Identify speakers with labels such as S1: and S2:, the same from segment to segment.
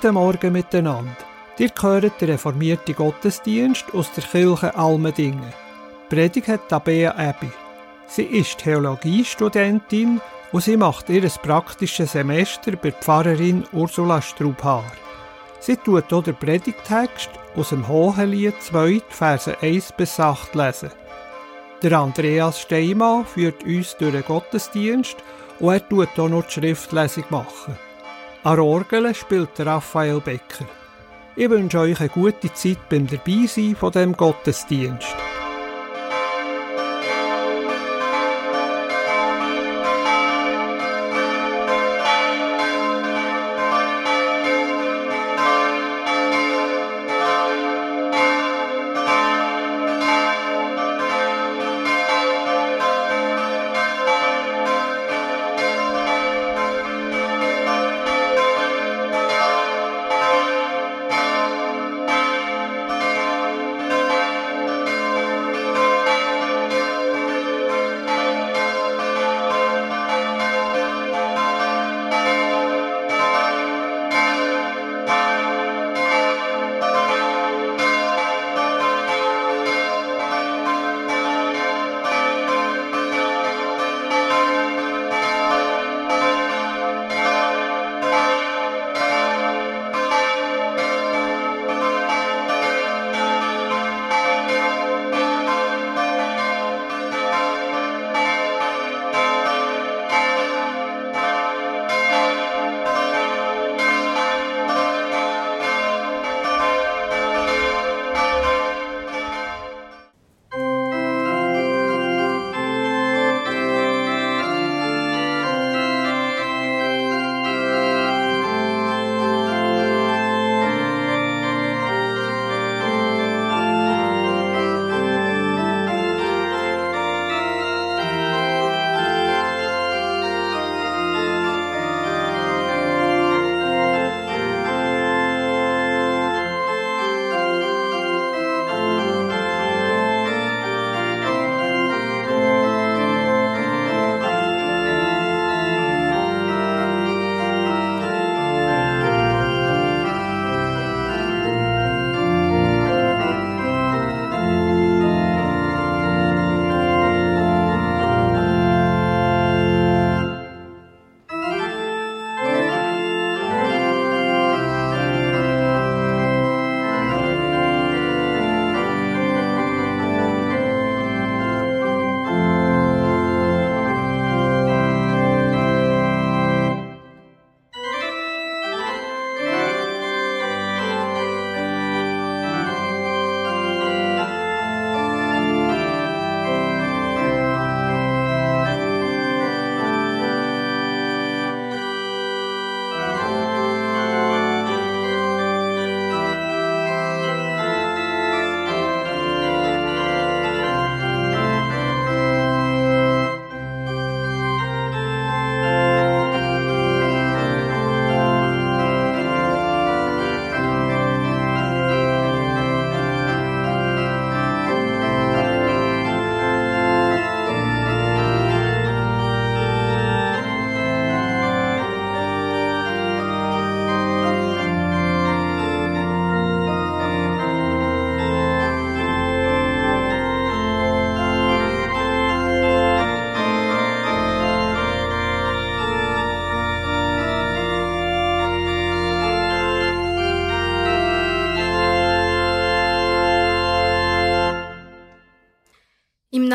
S1: Guten Morgen miteinander. Ihr hört den reformierten Gottesdienst aus der Kirche Almendingen. Predigt hat Tabea Ebi. Sie ist Theologiestudentin und sie macht ihr praktisches Semester bei Pfarrerin Ursula Strubhaar. Sie tut auch den Predigtext aus dem Hohelied 2, Verse 1 bis 8 lesen. Der Andreas Steinmann führt uns durch den Gottesdienst und er tut auch noch die Schriftlesung machen. An Orgel spielt Raphael Becker. Ich wünsche euch eine gute Zeit beim Dabeisein von dem Gottesdienst.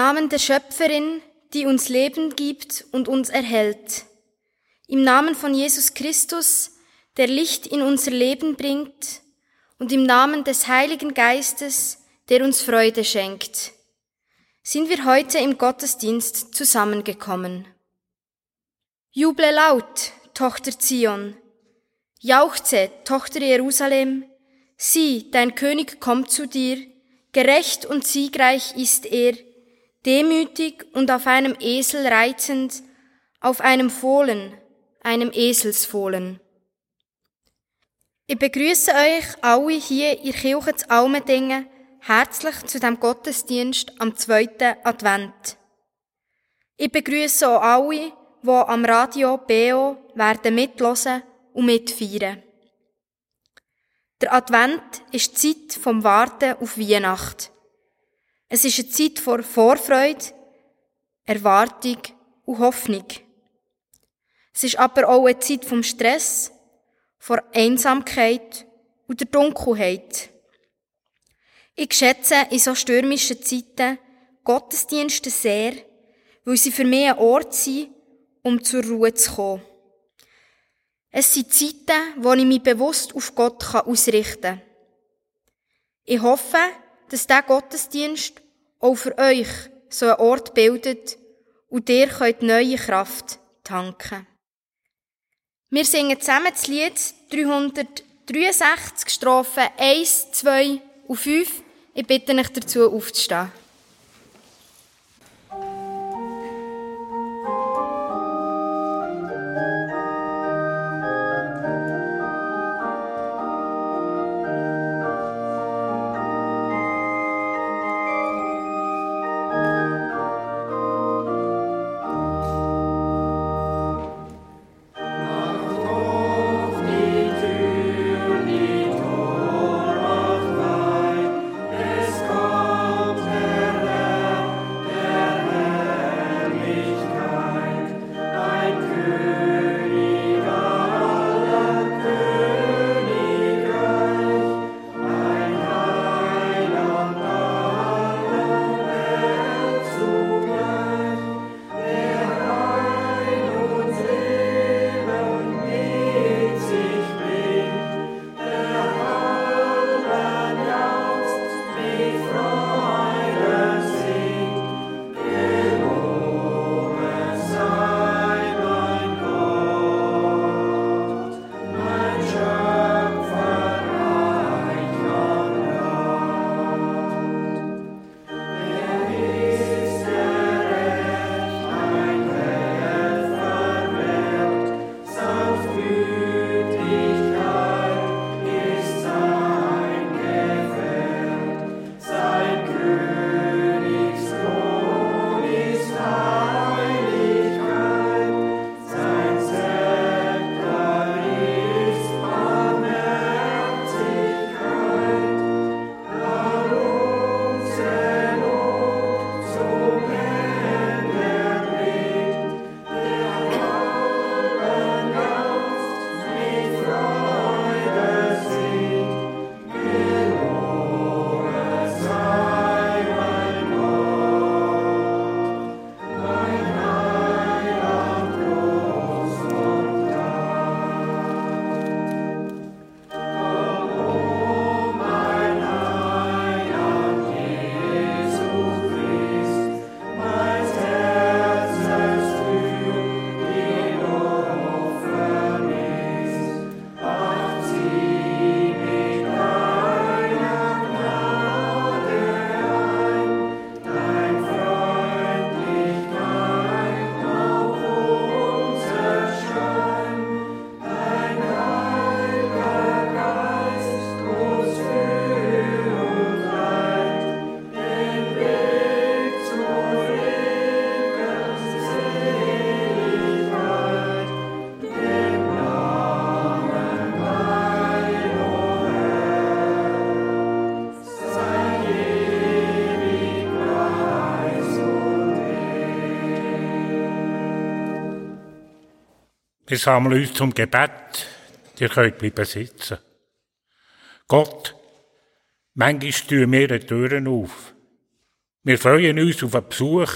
S2: Namen der Schöpferin, die uns Leben gibt und uns erhält. Im Namen von Jesus Christus, der Licht in unser Leben bringt. Und im Namen des Heiligen Geistes, der uns Freude schenkt. Sind wir heute im Gottesdienst zusammengekommen. Juble laut, Tochter Zion. Jauchze, Tochter Jerusalem. Sieh, dein König kommt zu dir. Gerecht und siegreich ist er demütig und auf einem Esel reitend, auf einem Fohlen, einem Eselsfohlen. Ich begrüße euch alle hier in Kirche zu Almendingen herzlich zu dem Gottesdienst am zweiten Advent. Ich begrüße auch alle, die am Radio BO werden mitlosen und mitfeiern. Der Advent ist die Zeit vom Warten auf Weihnacht. Es ist eine Zeit vor Vorfreude, Erwartung und Hoffnung. Es ist aber auch eine Zeit vom Stress, vor Einsamkeit und der Dunkelheit. Ich schätze in so stürmischen Zeiten Gottesdienste sehr, weil sie für mich ein Ort sind, um zur Ruhe zu kommen. Es sind Zeiten, wo ich mich bewusst auf Gott ausrichten kann. Ich hoffe, dass dieser Gottesdienst auch für euch so einen Ort bildet und ihr könnt neue Kraft tanken. Wir singen zusammen das Lied 363, Strophen 1, 2 und 5. Ich bitte euch dazu aufzustehen.
S3: Wir sammeln uns zum Gebet. Ihr könnt bleiben sitzen. Gott, manchmal tun wir die Türen auf. Wir freuen uns auf einen Besuch.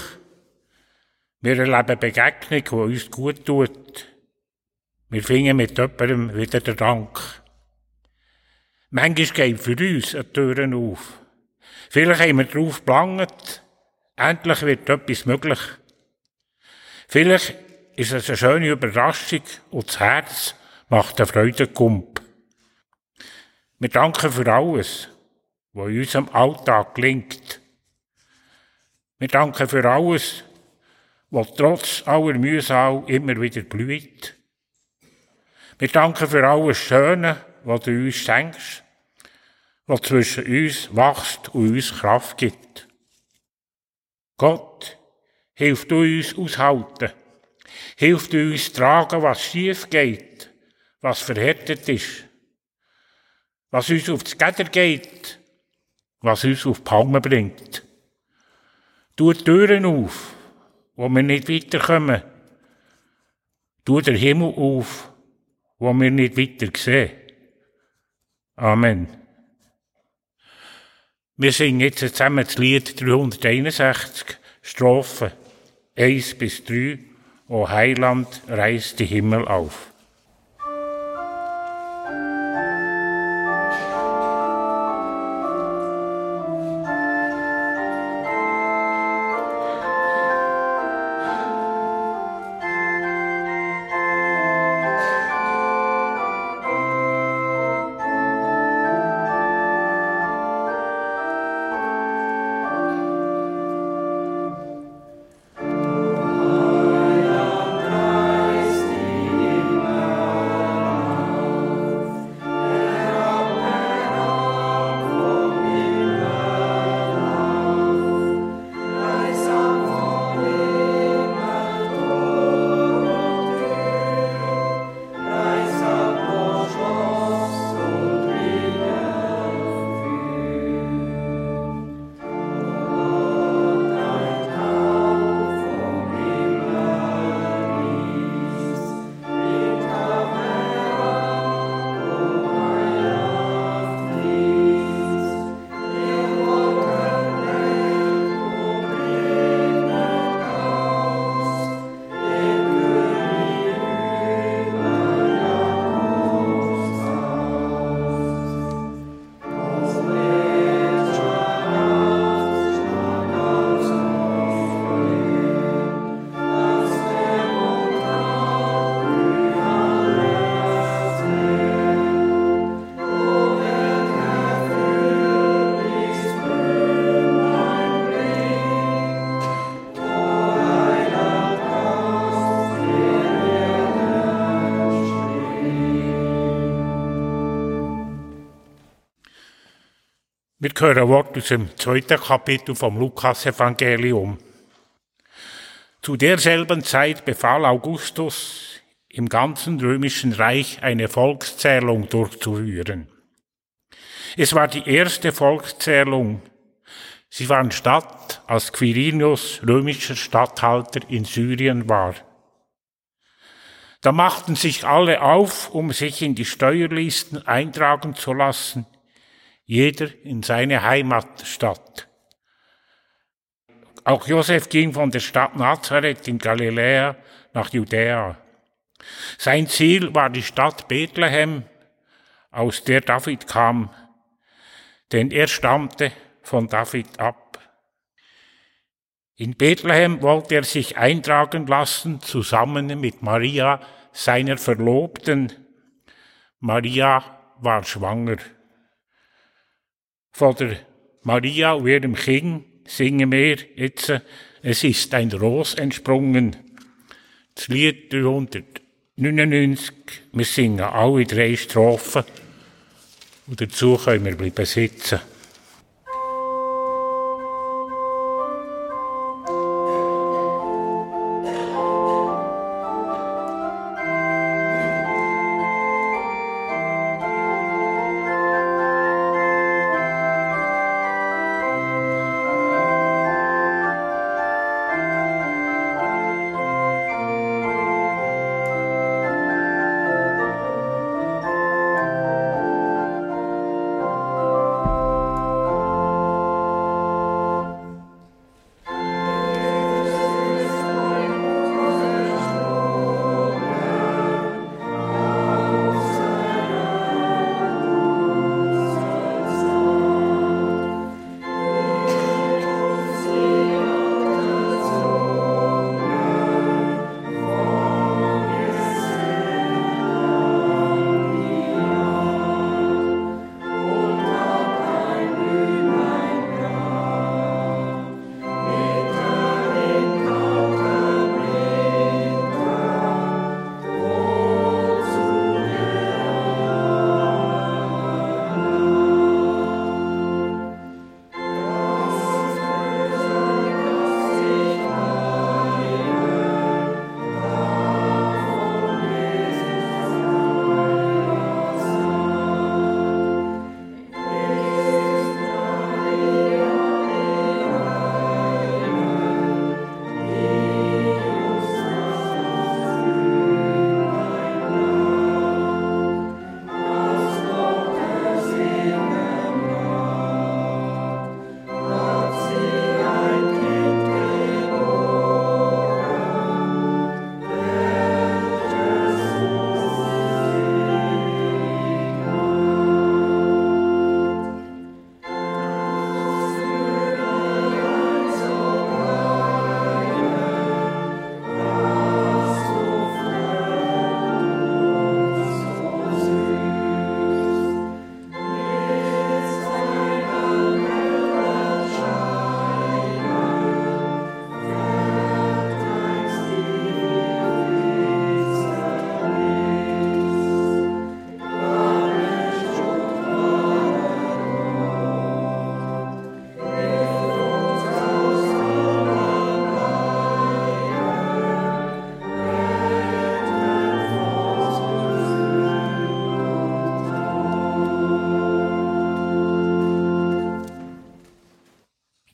S3: Wir erleben Begegnung, die uns gut tut. Wir finden mit jemandem wieder den Dank. Manchmal gehen für uns die Türen auf. Vielleicht haben wir darauf gelangt, endlich wird etwas möglich. Vielleicht ist es eine schöne Überraschung und das Herz macht eine Freudenkump. Wir danken für alles, was in unserem Alltag gelingt. Wir danken für alles, was trotz aller Mühsal immer wieder blüht. Wir danken für alles Schöne, was du uns schenkst, was zwischen uns wächst und uns Kraft gibt. Gott, hilf du uns aushalten hilft uns tragen, was schief geht, was verhärtet ist. was uns aufs Gitter geht, was uns auf die Palme bringt. Tu Türen auf, wo wir nicht weiterkommen. Tu den Himmel auf, wo wir nicht weiter sehen. Amen. Wir singen jetzt zusammen das Lied 361, Strophen 1 bis 3. O Heiland, reiß die Himmel auf. Wir hören Wort aus dem zweiten Kapitel vom Lukas-Evangelium. Zu derselben Zeit befahl Augustus, im ganzen römischen Reich eine Volkszählung durchzuführen. Es war die erste Volkszählung. Sie fand statt, als Quirinius römischer Statthalter in Syrien war. Da machten sich alle auf, um sich in die Steuerlisten eintragen zu lassen – jeder in seine Heimatstadt. Auch Josef ging von der Stadt Nazareth in Galiläa nach Judäa. Sein Ziel war die Stadt Bethlehem, aus der David kam, denn er stammte von David ab. In Bethlehem wollte er sich eintragen lassen, zusammen mit Maria, seiner Verlobten. Maria war schwanger. Von der Maria und ihrem Kind singen wir jetzt, es ist ein Ros entsprungen. Das Lied 399, wir singen alle drei Strophen und dazu können wir bleiben sitzen.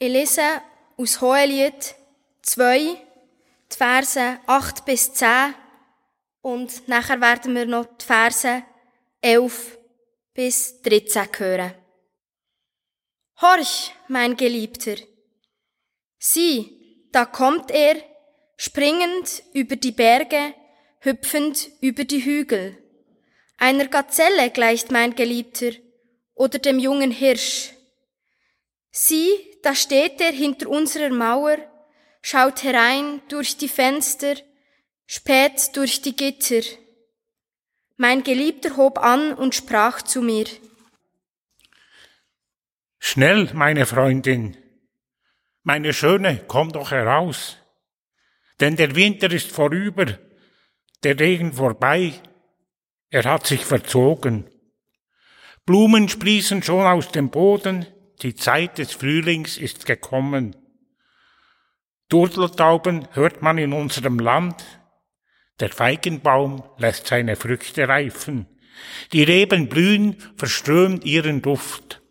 S2: Ich lese aus Hohelied 2, die Verse 8 bis 10 und nachher werden wir noch die Verse 11 bis 13 hören. Horch, mein Geliebter! Sieh, da kommt er, springend über die Berge, hüpfend über die Hügel. Einer Gazelle gleicht mein Geliebter oder dem jungen Hirsch. Sieh, da steht er hinter unserer Mauer, schaut herein durch die Fenster, späht durch die Gitter. Mein Geliebter hob an und sprach zu mir.
S3: Schnell, meine Freundin, meine Schöne, komm doch heraus, denn der Winter ist vorüber, der Regen vorbei, er hat sich verzogen. Blumen sprießen schon aus dem Boden, die Zeit des Frühlings ist gekommen. Turteltauben hört man in unserem Land, der Feigenbaum lässt seine Früchte reifen, die Reben blühen, verströmt ihren Duft.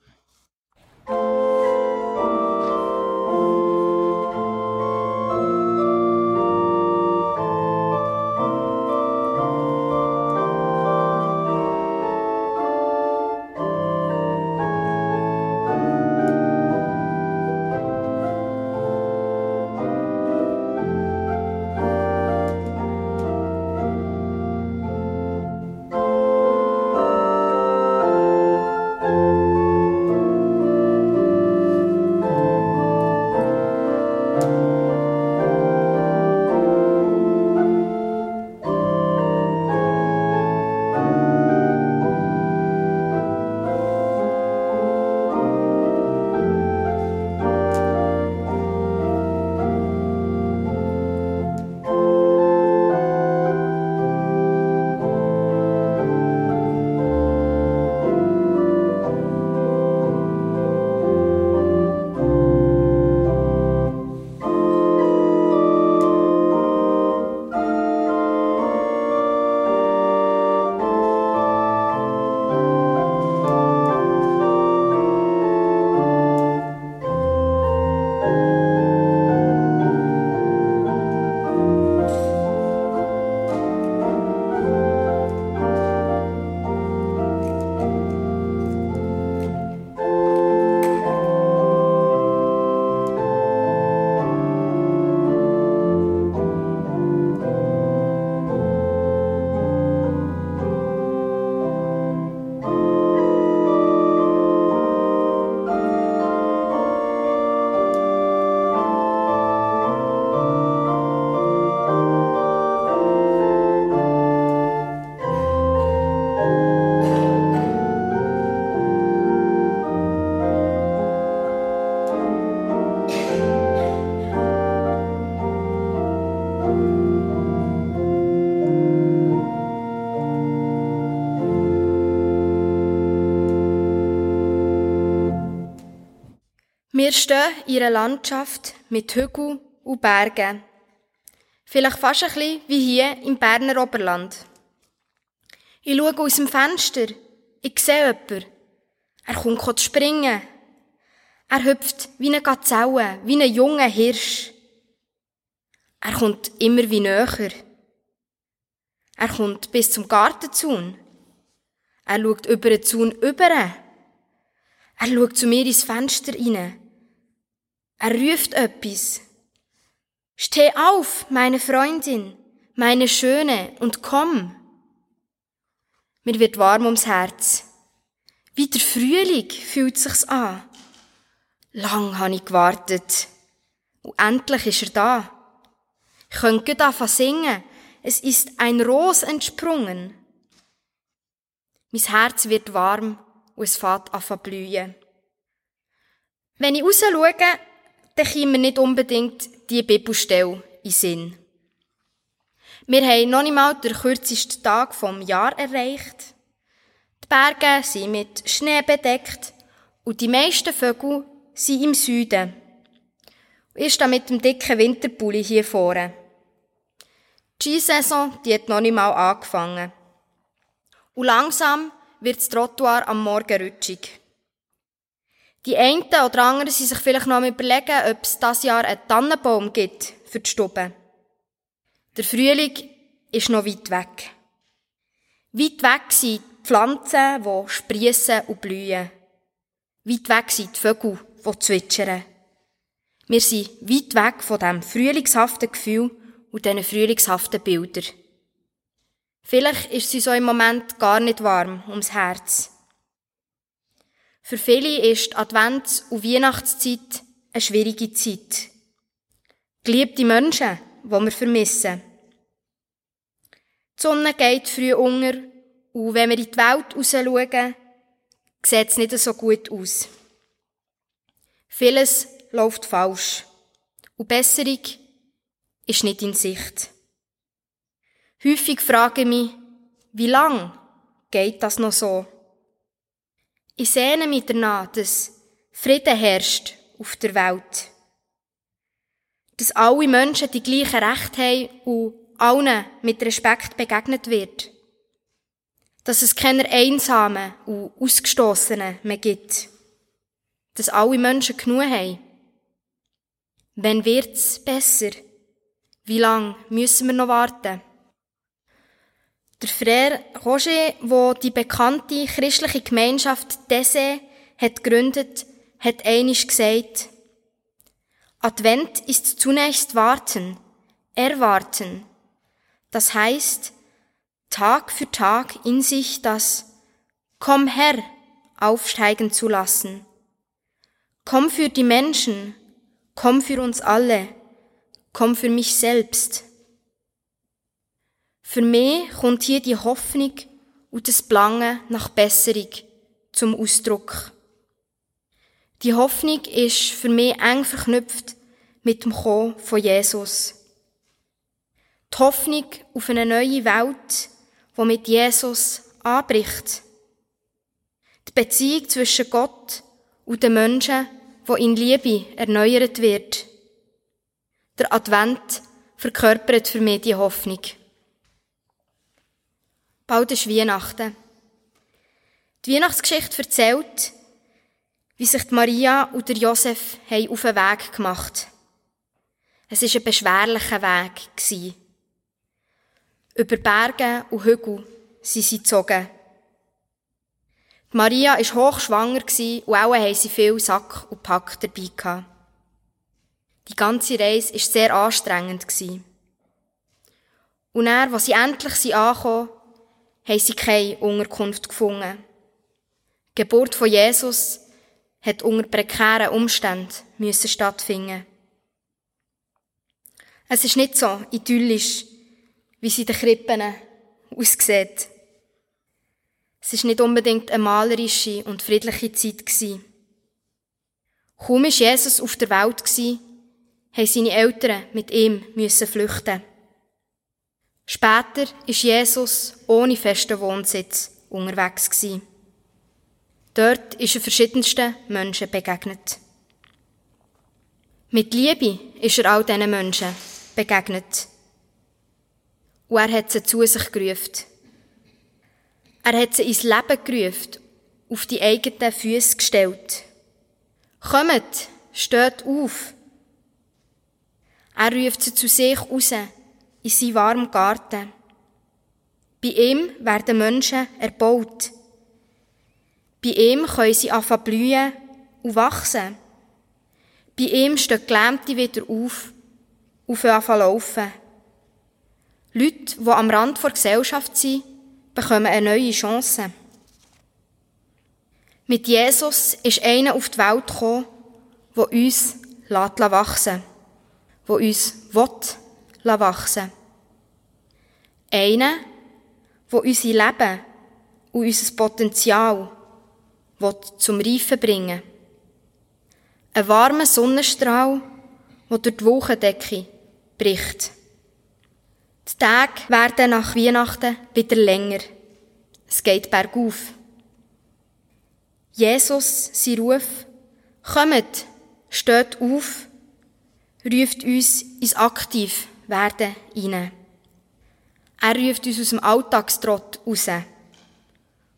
S2: Wir stehen in einer Landschaft mit Hügeln und Bergen. Vielleicht fast ein bisschen wie hier im Berner Oberland. Ich schaue aus dem Fenster. Ich sehe jemanden. Er kommt springen. Er hüpft wie eine Gazelle, wie ein junger Hirsch. Er kommt immer wie näher. Er kommt bis zum Gartenzaun. Er schaut über den Zaun über. Er schaut zu mir ins Fenster hinein. Er ruft etwas. Steh auf, meine Freundin, meine Schöne, und komm. Mir wird warm ums Herz. Wie der Frühling fühlt sich's an. Lang habe ich gewartet. Und endlich ist er da. Ich könnte anfangen singen. Es ist ein Ros entsprungen. Mein Herz wird warm und es fängt an blühen. Wenn ich raus schaue, dann kommen nicht unbedingt die Bibelstelle in Sinn. Wir haben noch nicht mal den kürzesten Tag vom Jahr erreicht. Die Berge sind mit Schnee bedeckt und die meisten Vögel sind im Süden. Ich stehe mit dem dicken Winterpulli hier vorne. Die Skisaison, die hat noch nicht mal angefangen. Und langsam wird das Trottoir am Morgen rutschig. Die einen oder anderen sind sich vielleicht noch am überlegen, ob es dieses Jahr einen Tannenbaum gibt für die Stube. Der Frühling ist noch weit weg. Weit weg sind die Pflanzen, die sprießen und blühen. Weit weg sind die Vögel, die zwitschern. Wir sind weit weg von dem frühlingshaften Gefühl und diesen frühlingshaften Bildern. Vielleicht ist es uns auch im Moment gar nicht warm ums Herz. Für viele ist die Advents- und Weihnachtszeit eine schwierige Zeit. Geliebte Menschen, die wir vermissen. Die Sonne geht früh unter und wenn wir in die Welt raus schauen, sieht es nicht so gut aus. Vieles läuft falsch und Besserung ist nicht in Sicht. Häufig frage ich mich, wie lang geht das noch so? Ich sehne mich danach, dass Frieden herrscht auf der Welt. Dass alle Menschen die gleichen Rechte haben und allen mit Respekt begegnet wird. Dass es keine Einsamen und Ausgestoßenen mehr gibt. Dass alle Menschen genug haben. Wann wird's besser? Wie lang müssen wir noch warten? Der Frère Roger, wo die bekannte christliche Gemeinschaft Dese hat gegründet, hat einisch gesagt, Advent ist zunächst warten, erwarten. Das heißt, Tag für Tag in sich das Komm Herr aufsteigen zu lassen. Komm für die Menschen, komm für uns alle, komm für mich selbst. Für mich kommt hier die Hoffnung und das Belangen nach Besserung zum Ausdruck. Die Hoffnung ist für mich eng verknüpft mit dem Kommen von Jesus. Die Hoffnung auf eine neue Welt, die mit Jesus anbricht. Die Beziehung zwischen Gott und den Menschen, wo in Liebe erneuert wird. Der Advent verkörpert für mich die Hoffnung. Bald ist Weihnachten. Die Weihnachtsgeschichte erzählt, wie sich Maria und der Josef auf den Weg gemacht Es war ein beschwerlicher Weg. Über Berge und Hügel sind sie gezogen. Maria war hochschwanger und auch haben sie viel Sack und Pack dabei. Die ganze Reise war sehr anstrengend. Und dann, als sie endlich angekommen haben sie keine Unterkunft gefunden. Die Geburt von Jesus hat unter prekären Umständen müssen stattfinden. Es ist nicht so idyllisch, wie sie den Krippen aussieht. Es ist nicht unbedingt eine malerische und friedliche Zeit. Kaum war Jesus auf der Welt gewesen, seine Eltern mit ihm müssen flüchten. Später ist Jesus ohne festen Wohnsitz unterwegs gewesen. Dort ist er verschiedensten Menschen begegnet. Mit Liebe ist er all diesen Menschen begegnet. Und er hat sie zu sich gerufen. Er hat sie ins Leben gerufen, auf die eigenen Füße gestellt. Kommt, steht auf. Er ruft sie zu sich raus, in seinen warmen Garten. Bei ihm werden Menschen erbaut. Bei ihm können sie anfangen blühen und wachsen. Bei ihm stehen Gelähmte wieder auf und anfangen laufen. Leute, die am Rand der Gesellschaft sind, bekommen eine neue Chance. Mit Jesus ist einer auf die Welt gekommen, der uns wachsen lässt, der uns will wachsen Einer, der unser Leben und unser Potenzial zum Reifen bringen will. Ein warmer Sonnenstrahl, der durch die Wochendecke bricht. Die Tage werden nach Weihnachten wieder länger. Es geht bergauf. Jesus, sein Ruf, kommt, steht auf, ruft uns ins Aktivwerden hinein. Er ruft uns aus dem Alltagstrott raus.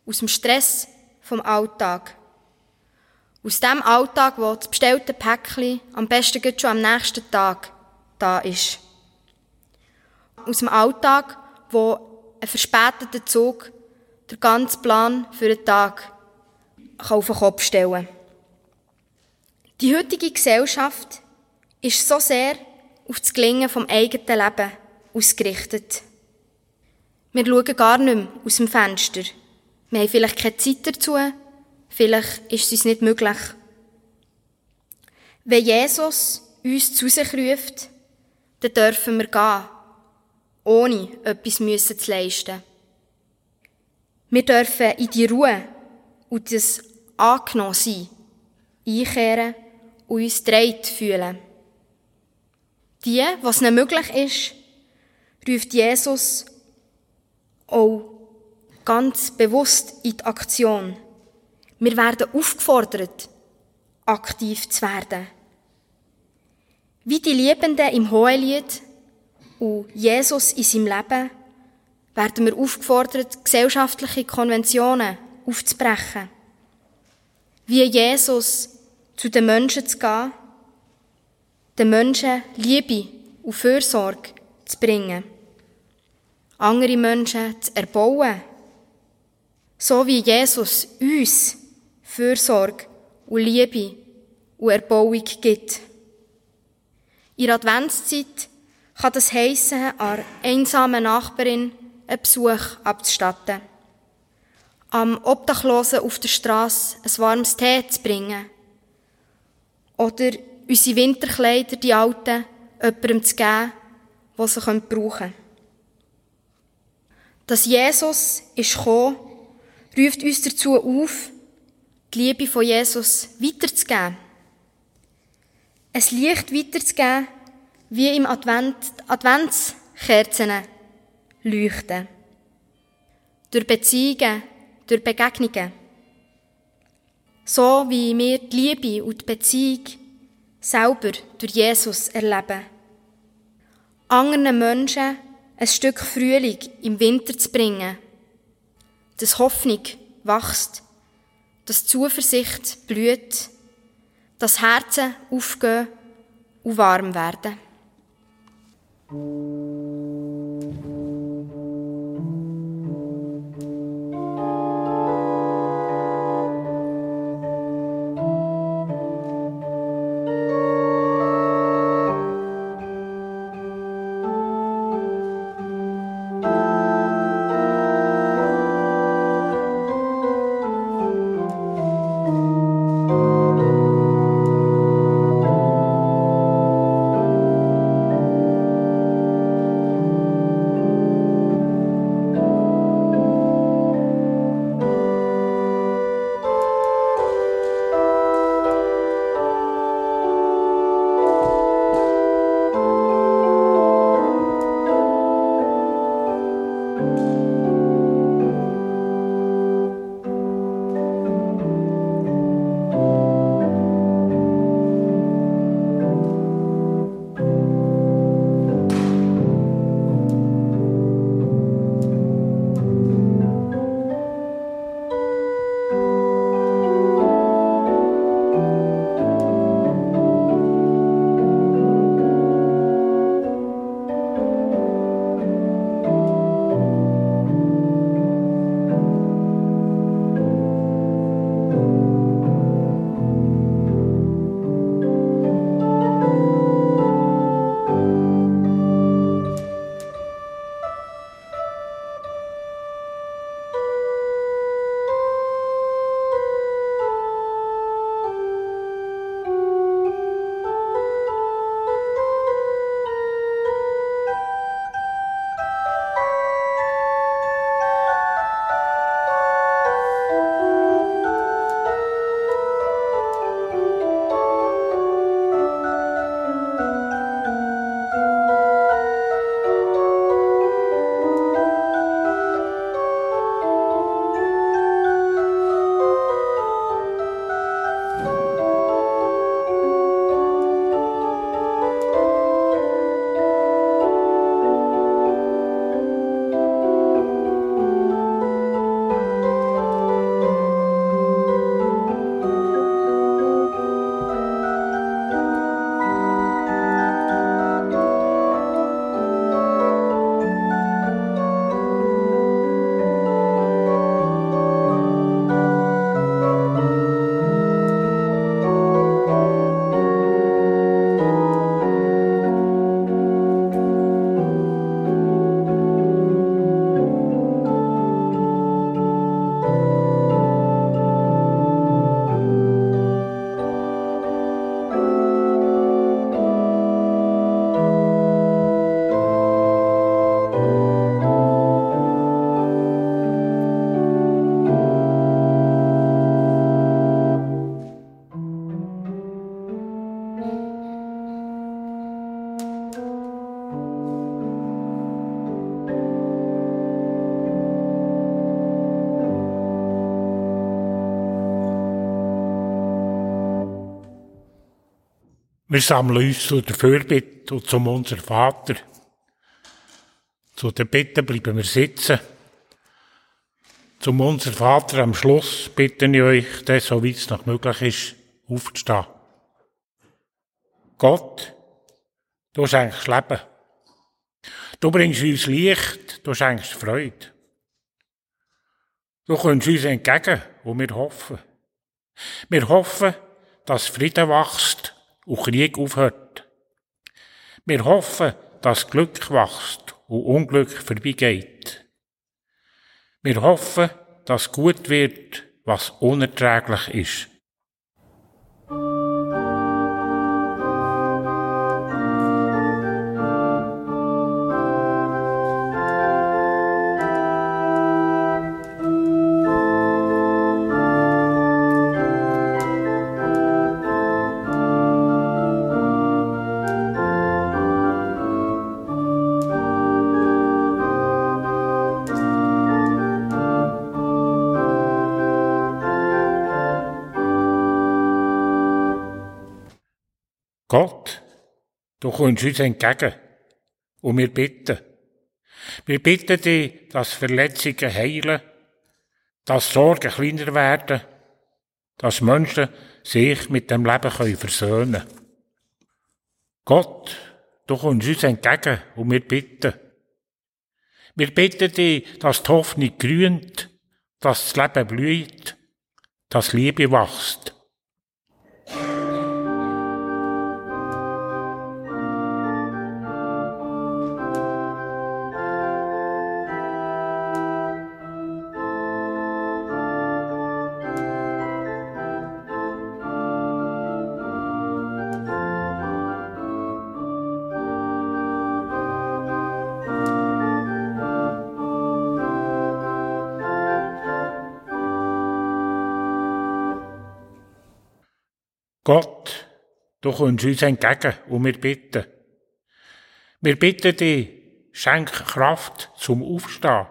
S2: Aus dem Stress vom Alltag. Aus dem Alltag, wo das bestellte Päckchen am besten schon am nächsten Tag da ist. Aus dem Alltag, wo ein verspäteter Zug den ganzen Plan für den Tag auf den Kopf stellen kann. Die heutige Gesellschaft ist so sehr auf das Gelingen vom eigenen Leben ausgerichtet. Wir schauen gar nicht mehr aus dem Fenster. Wir haben vielleicht keine Zeit dazu, vielleicht ist es uns nicht möglich. Wenn Jesus uns zu sich ruft, dann dürfen wir gehen, ohne etwas zu leisten. Wir dürfen in die Ruhe und das angenommen sein einkehren und uns dreit fühlen. Die, was nicht möglich ist, ruft Jesus auch ganz bewusst in die Aktion. Wir werden aufgefordert, aktiv zu werden. Wie die Liebenden im Hohelied und Jesus in seinem Leben werden wir aufgefordert, gesellschaftliche Konventionen aufzubrechen. Wie Jesus zu den Menschen zu gehen, den Menschen Liebe und Fürsorge zu bringen, andere Menschen zu erbauen, so wie Jesus uns Fürsorge und Liebe und Erbauung gibt. In der Adventszeit kann das heissen, einer einsamen Nachbarin einen Besuch abzustatten, am Obdachlosen auf der Straße ein warmes Tee zu bringen. Oder unsere Winterkleider, die alten, jemandem zu geben, was sie brauchen können. Dass Jesus ist gekommen, ruft uns dazu auf, die Liebe von Jesus weiterzugeben. Ein Licht weiterzugeben, wie im Advent, Adventskerzen leuchten. Durch Beziehungen, durch Begegnungen. So wie wir die Liebe und die Beziehung selber durch Jesus erleben. Anderen Menschen ein Stück Frühling im Winter zu bringen. Dass Hoffnung wächst, dass Zuversicht blüht, dass Herzen aufgehen und warm werden.
S3: Wir sammeln uns zu der Fürbitte und zum unser Vater. Zu der Bitte bleiben wir sitzen. Zum unser Vater am Schluss bitte ich euch, das, so wie es noch möglich ist, aufzustehen. Gott, du schenkst Leben. Du bringst uns Licht, du schenkst Freude. Du kommst uns entgegen, wo wir hoffen. Wir hoffen, dass Frieden wächst und Krieg aufhört. Wir hoffen, dass Glück wächst und Unglück vorbeigeht. Wir hoffen, dass gut wird, was unerträglich ist. Du kommst uns entgegen und wir bitten. Wir bitten dich, dass Verletzungen heilen, dass Sorgen kleiner werden, dass Menschen sich mit dem Leben versöhnen können. Gott, du kommst uns entgegen und wir bitten. Wir bitten dich, dass die Hoffnung grünt, dass das Leben blüht, dass Liebe wächst. Du kommst uns entgegen und wir bitten. Wir bitten dich, schenk Kraft zum Aufstehen.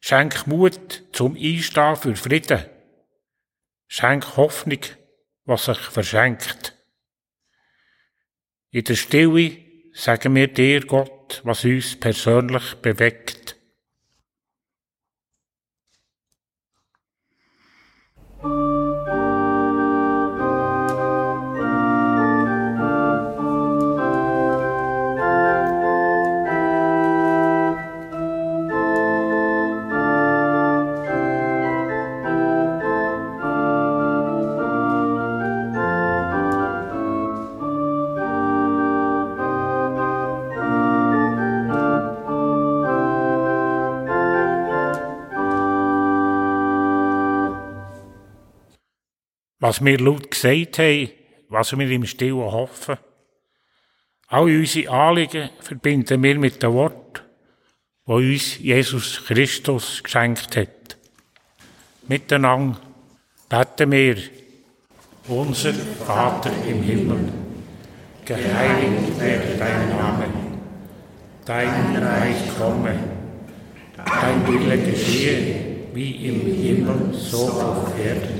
S3: Schenk Mut zum Einstehen für Frieden. Schenk Hoffnung, was sich verschenkt. In der Stille sagen wir dir, Gott, was uns persönlich bewegt. Was wir laut gesagt haben, was wir im Stillen hoffen. All unsere Anliegen verbinden wir mit dem Wort, wo uns Jesus Christus geschenkt hat. Miteinander beten wir, unser Vater im Himmel, geheiligt werde dein Name, dein Reich komme, dein Wille geschehe, wie im Himmel, so auf Erden.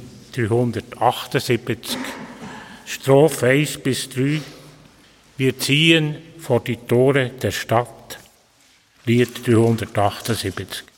S3: 378, Strophe 1 bis 3. Wir ziehen vor die Tore der Stadt. Lied 378.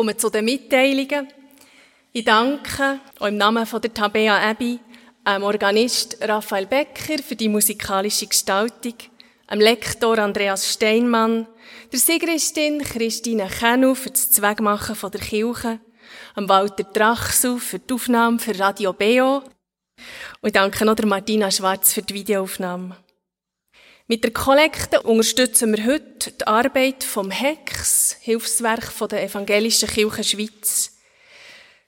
S4: komme zu den Mitteilungen. Ich danke auch im Namen von der Tabea Abbey dem Organist Raphael Becker für die musikalische Gestaltung, dem Lektor Andreas Steinmann, der Sigristin Christine Kennu für das Zwegmachen von der Kirche, dem Walter Drachsu für die Aufnahme für Radio Beo und danke noch der Martina Schwarz für die Videoaufnahme. Mit der Kollekte unterstützen wir heute die Arbeit vom HEX, Hilfswerk der Evangelischen Kirche Schweiz.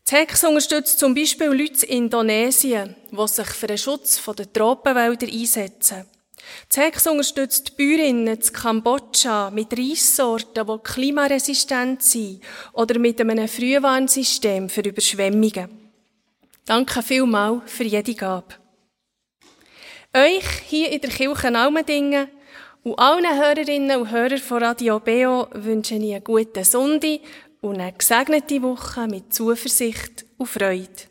S4: Das HEX unterstützt zum Beispiel Leute in Indonesien, die sich für den Schutz der Tropenwälder einsetzen. Das HEX unterstützt die Bäuerinnen in Kambodscha mit Reissorten, die klimaresistent sind oder mit einem Frühwarnsystem für Überschwemmungen. Danke vielmals für jede Gabe. Euch hier in der Kirche Almendingen und allen Hörerinnen und Hörern von Radio Beo wünsche ich einen guten Sonntag und eine gesegnete Woche mit Zuversicht und Freude.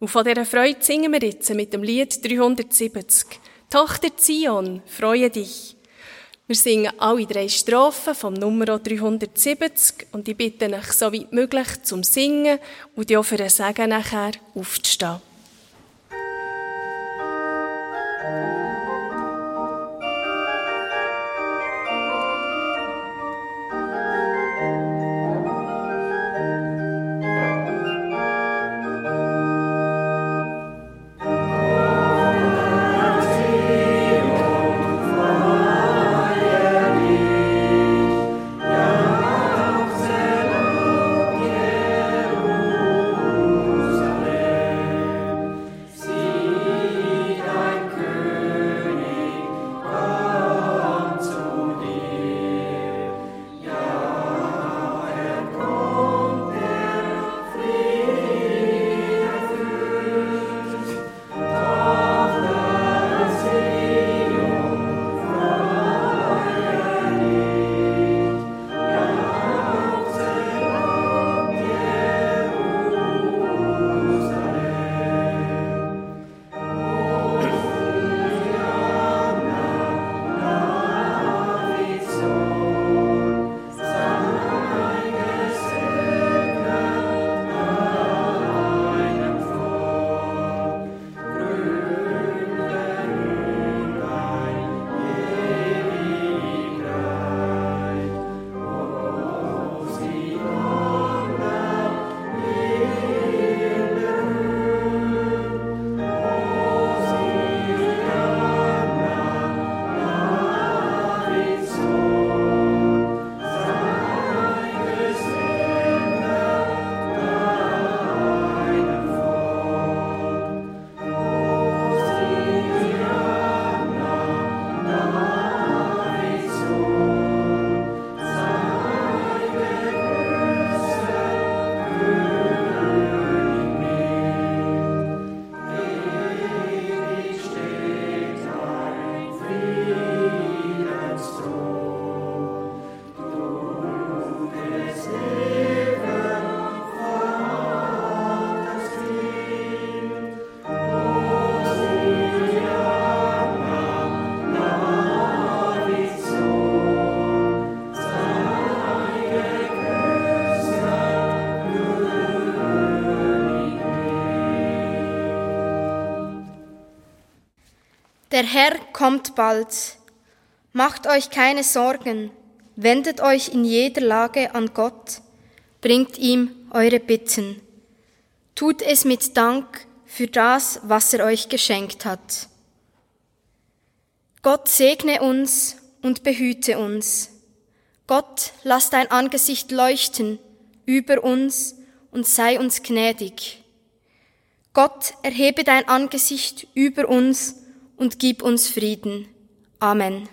S4: Und von dieser Freude singen wir jetzt mit dem Lied 370. Tochter Zion, freue dich. Wir singen alle drei Strophen vom Nummer 370 und ich bitte euch so weit möglich zum Singen und auch für den Segen nachher aufzustehen.
S2: Der Herr kommt bald. Macht euch keine Sorgen, wendet euch in jeder Lage an Gott, bringt ihm eure Bitten. Tut es mit Dank für das, was er euch geschenkt hat. Gott segne uns und behüte uns. Gott, lass dein Angesicht leuchten über uns und sei uns gnädig. Gott, erhebe dein Angesicht über uns und gib uns Frieden. Amen.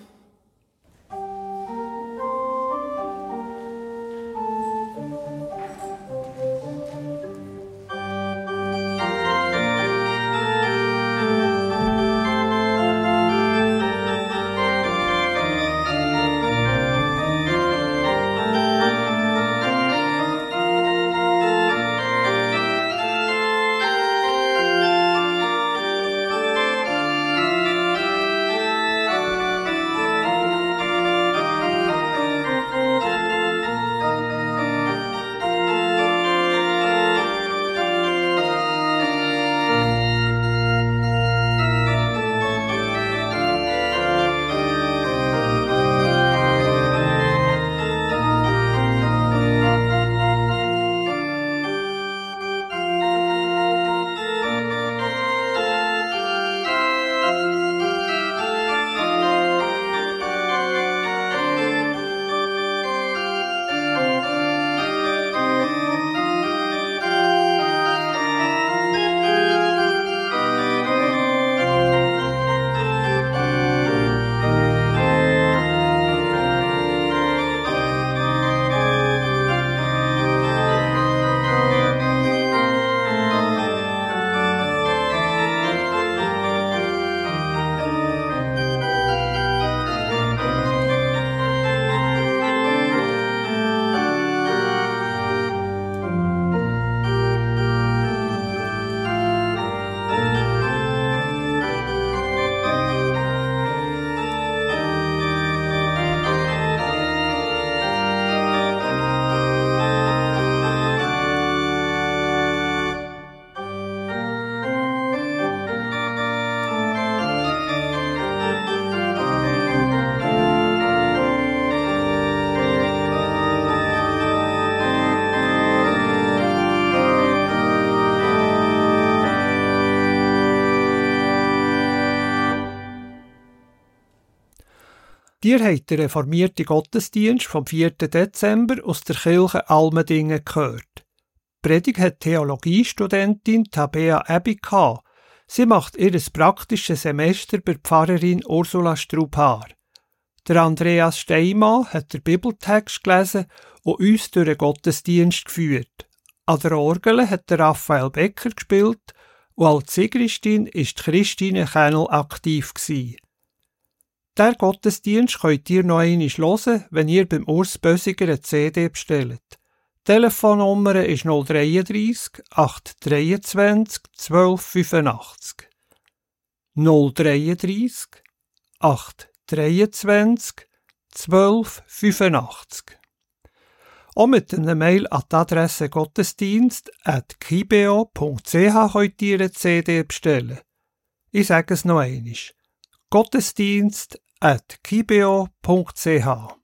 S1: Dir habt den reformierten Gottesdienst vom 4. Dezember aus der Kirche Almendingen gehört. Die Predigt hat Theologiestudentin Tabea Ebi. Sie macht ihr praktisches Semester bei Pfarrerin Ursula Strubhaar. Der Andreas Steinmann hat den Bibeltext gelesen und uns durch den Gottesdienst geführt. An der Orgel hat der Raphael Becker gespielt und als Sigristin ist Christine Kennel aktiv gewesen. Der Gottesdienst könnt ihr noch einmal hören, wenn ihr beim Urs Bösiger eine CD bestellt. Die Telefonnummer ist 033 823 1285. 033 823 1285. Auch mit einer Mail an die Adresse gottesdienst.kibeo.ch könnt ihr eine CD bestellen. Ich sage es noch einmal. Gottesdienst kibeo.ch.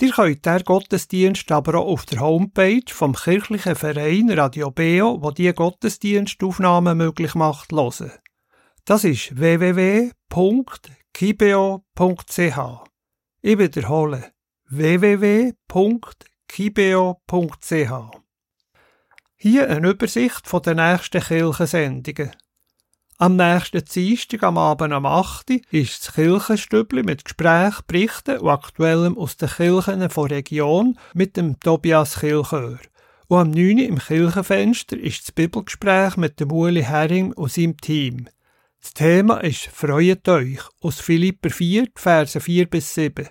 S1: Ihr könnt den Gottesdienst aber auch auf der Homepage vom kirchlichen Verein Radio Beo, wo die Gottesdienstaufnahmen möglich macht, hören. Das ist www.kibeo.ch. Ich wiederhole www.kibeo.ch. Hier eine Übersicht den nächsten Kirchensendungen. Am nächsten Dienstag am Abend am 8. ist das Kirchenstübli mit Gespräch, Berichten und Aktuellem aus den Kirchen der Region mit dem Tobias Kilchör. Und am 9. im Kirchenfenster ist das Bibelgespräch mit dem Uli Herring und seinem Team. Das Thema ist Freut euch aus Philipper 4, Verse 4 bis 7.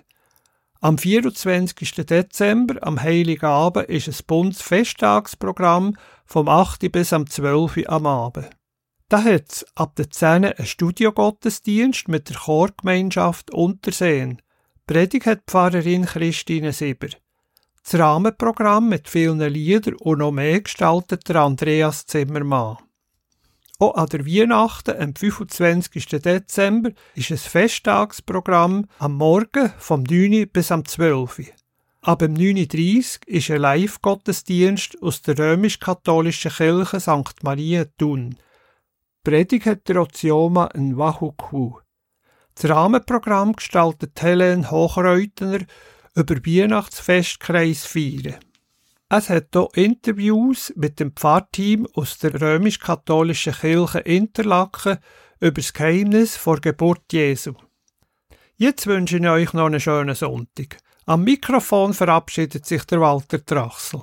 S1: Am 24. Dezember, am Heiligen Abend, ist ein Bundesfesttagsprogramm vom 8. bis am 12. am Abend. Da hat es ab der 10 einen Studiogottesdienst mit der Chorgemeinschaft Unterseen. Predigt hat Pfarrerin Christine Sieber. Das Rahmenprogramm mit vielen Liedern und noch mehr gestaltet der Andreas Zimmermann. Auch an der Weihnachten am 25. Dezember ist ein Festtagsprogramm am Morgen vom 9. bis am 12. Ab dem 9.30 Uhr ist ein Live-Gottesdienst aus der römisch-katholischen Kirche St. Maria Thun. Predigt hat der Ozioma in Wahuku. Das Rahmenprogramm gestaltet Helen Hochreutner über Weihnachtsfestkreis feiern. Es hat auch Interviews mit dem Pfarrteam aus der römisch-katholischen Kirche Interlaken über das Geheimnis vor Geburt Jesu. Jetzt wünsche ich euch noch einen schönen Sonntag. Am Mikrofon verabschiedet sich der Walter Trachsel.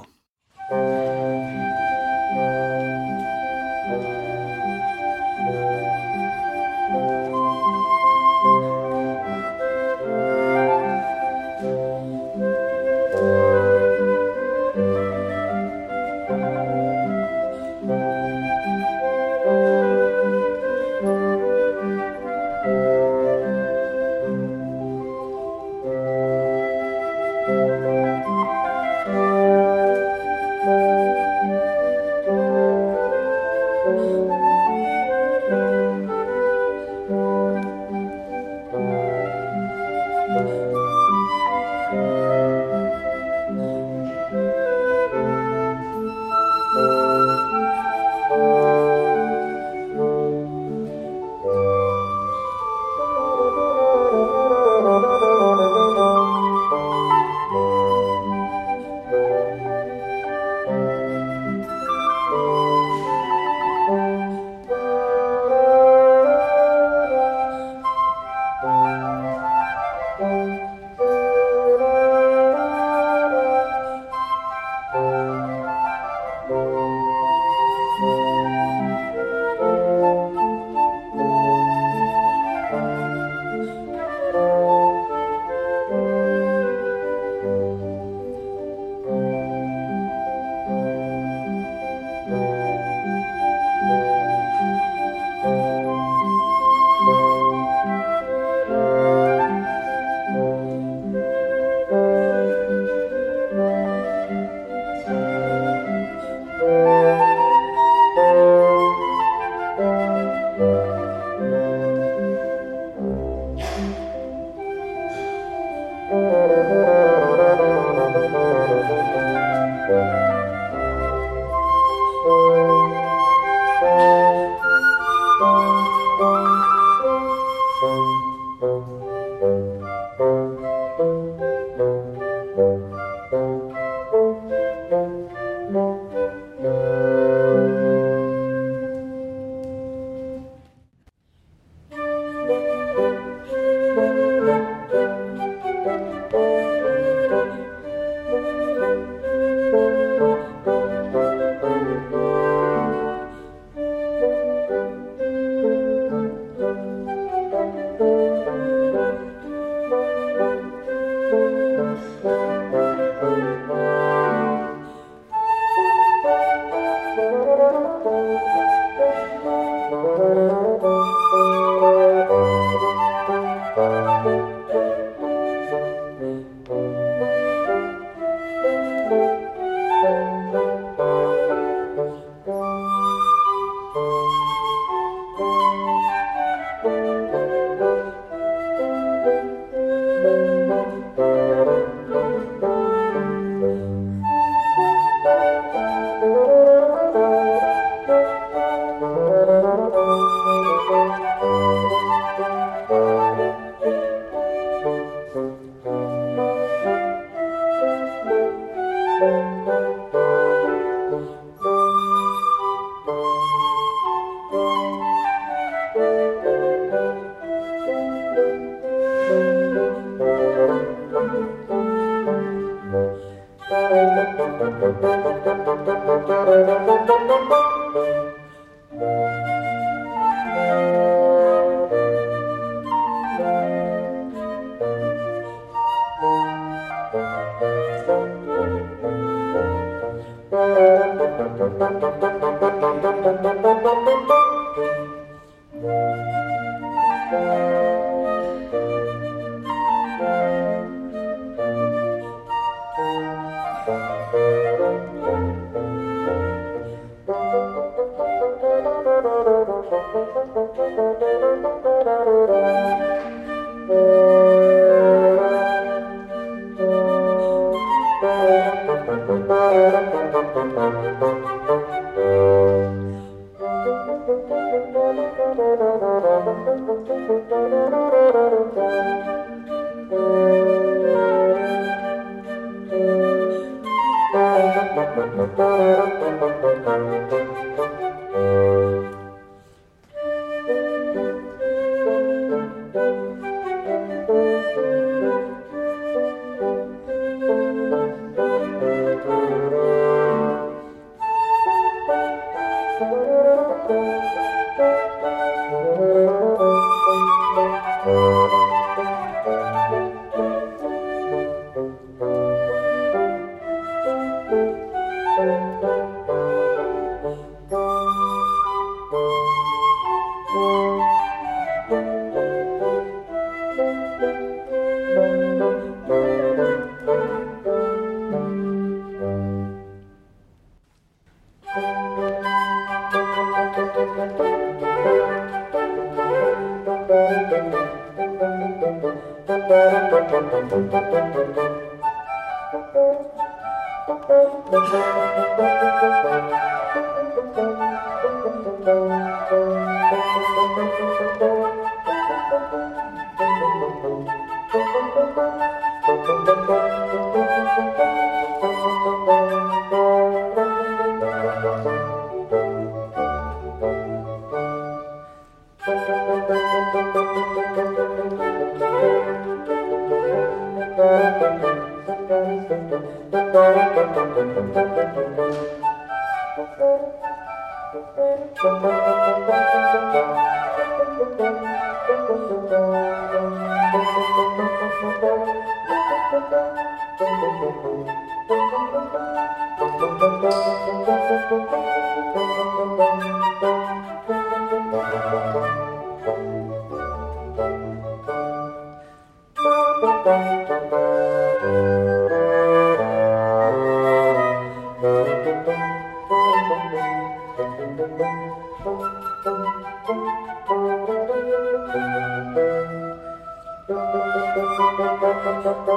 S1: Thank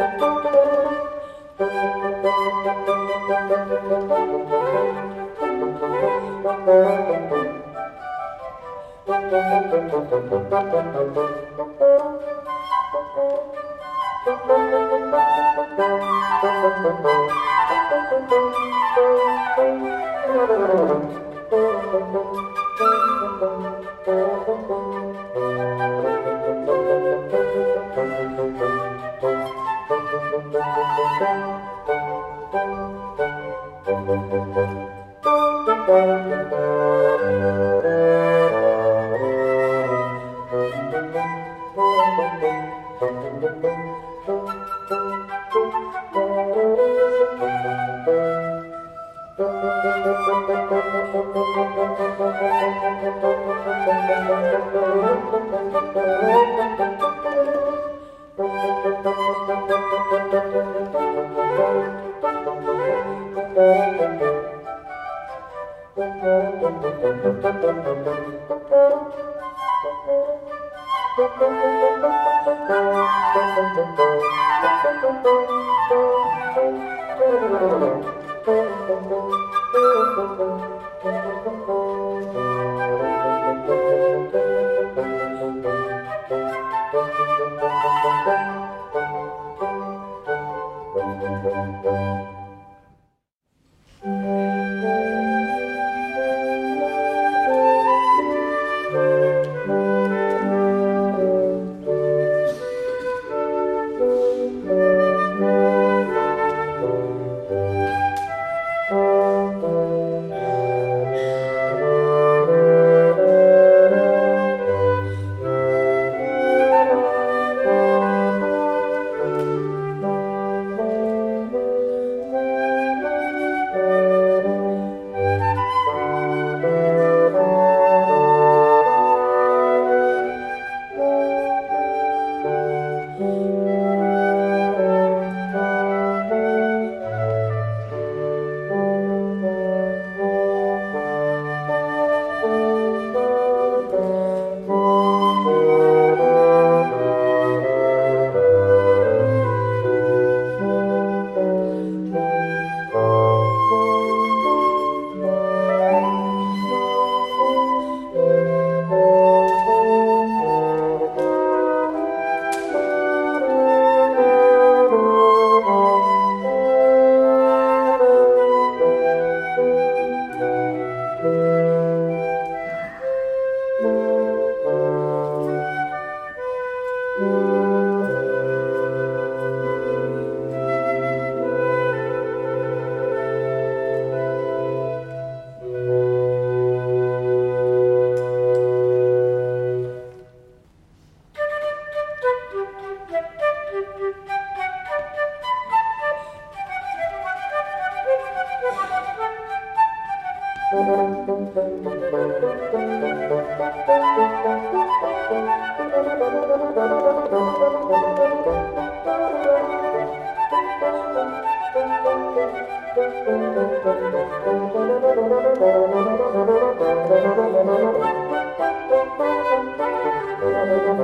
S1: you.